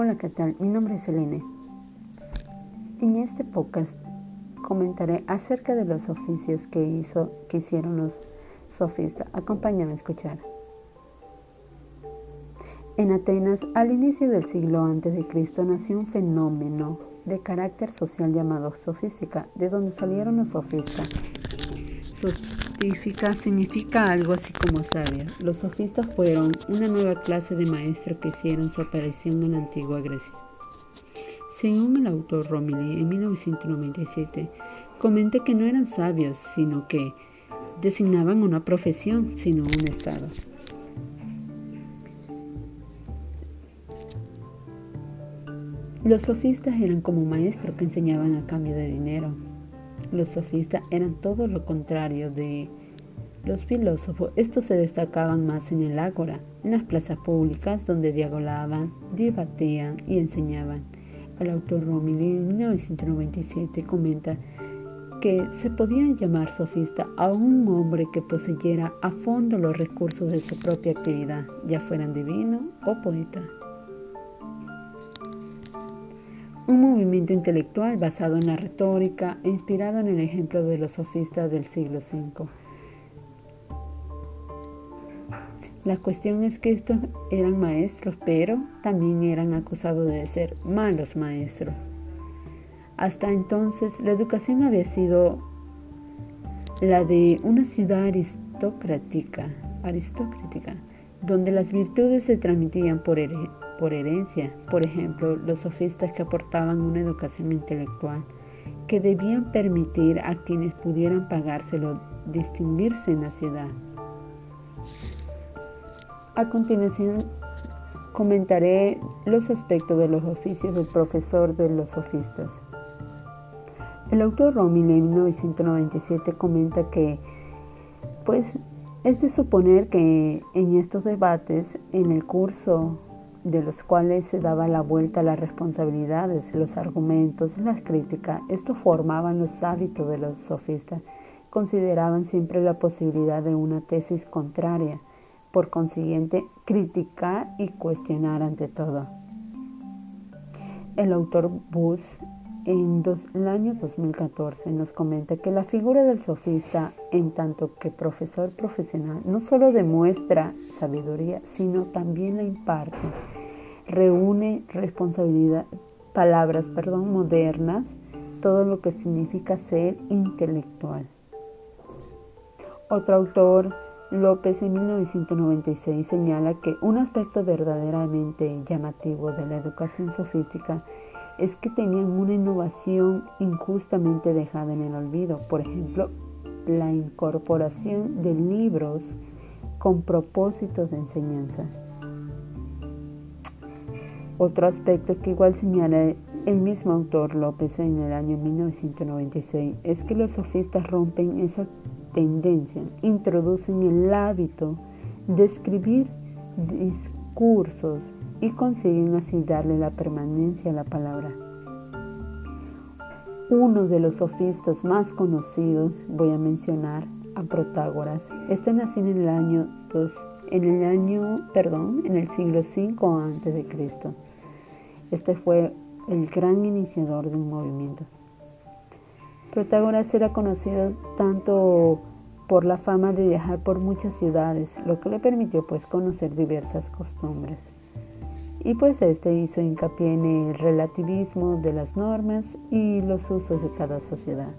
Hola, ¿qué tal? Mi nombre es Elene. En este podcast comentaré acerca de los oficios que, hizo, que hicieron los sofistas. Acompáñame a escuchar. En Atenas, al inicio del siglo a.C., nació un fenómeno de carácter social llamado sofística, de donde salieron los sofistas. Sofística significa algo así como sabio. Los sofistas fueron una nueva clase de maestros que hicieron su aparición en la antigua Grecia. Según el autor Romilly en 1997, comenta que no eran sabios, sino que designaban una profesión, sino un estado. Los sofistas eran como maestros que enseñaban a cambio de dinero. Los sofistas eran todo lo contrario de los filósofos. Estos se destacaban más en el ágora, en las plazas públicas donde dialogaban, debatían y enseñaban. El autor Romilly en 1997 comenta que se podía llamar sofista a un hombre que poseyera a fondo los recursos de su propia actividad, ya fueran divino o poeta. Un movimiento intelectual basado en la retórica inspirado en el ejemplo de los sofistas del siglo V. La cuestión es que estos eran maestros, pero también eran acusados de ser malos maestros. Hasta entonces la educación había sido la de una ciudad aristocrática, aristocrática donde las virtudes se transmitían por, herencia. Por ejemplo, los sofistas que aportaban una educación intelectual que debían permitir a quienes pudieran pagárselo distinguirse en la ciudad. A continuación comentaré los aspectos de los oficios del profesor de los sofistas. El autor Romil en 1997 comenta que, pues, es de suponer que en estos debates, en el curso de los cuales se daba la vuelta a las responsabilidades, los argumentos, las críticas, esto formaban los hábitos de los sofistas. Consideraban siempre la posibilidad de una tesis contraria por consiguiente, criticar y cuestionar ante todo. El autor Bush en el año 2014 nos comenta que la figura del sofista, en tanto que profesor profesional, no solo demuestra sabiduría, sino también la imparte. Reúne responsabilidad, palabras perdón, modernas, todo lo que significa ser intelectual. Otro autor López en 1996 señala que un aspecto verdaderamente llamativo de la educación sofística que tenían una innovación injustamente dejada en el olvido. Por ejemplo, la incorporación de libros con propósitos de enseñanza. Otro aspecto que igual señala el mismo autor López en el año 1996 es que los sofistas rompen esas tendencia introducen el hábito de escribir discursos y consiguen así darle la permanencia a la palabra. Uno de los sofistas más conocidos, voy a mencionar a Protágoras. Este nació en el año en el año, perdón, en el siglo V antes de Cristo. Este fue el gran iniciador de un movimiento. Protágoras era conocido tanto por la fama de viajar por muchas ciudades, lo que le permitió pues conocer diversas costumbres. Y pues este hizo hincapié en el relativismo de las normas y los usos de cada sociedad.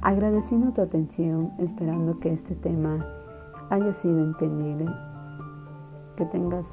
Agradeciendo tu atención, esperando que este tema haya sido entendible, que tengas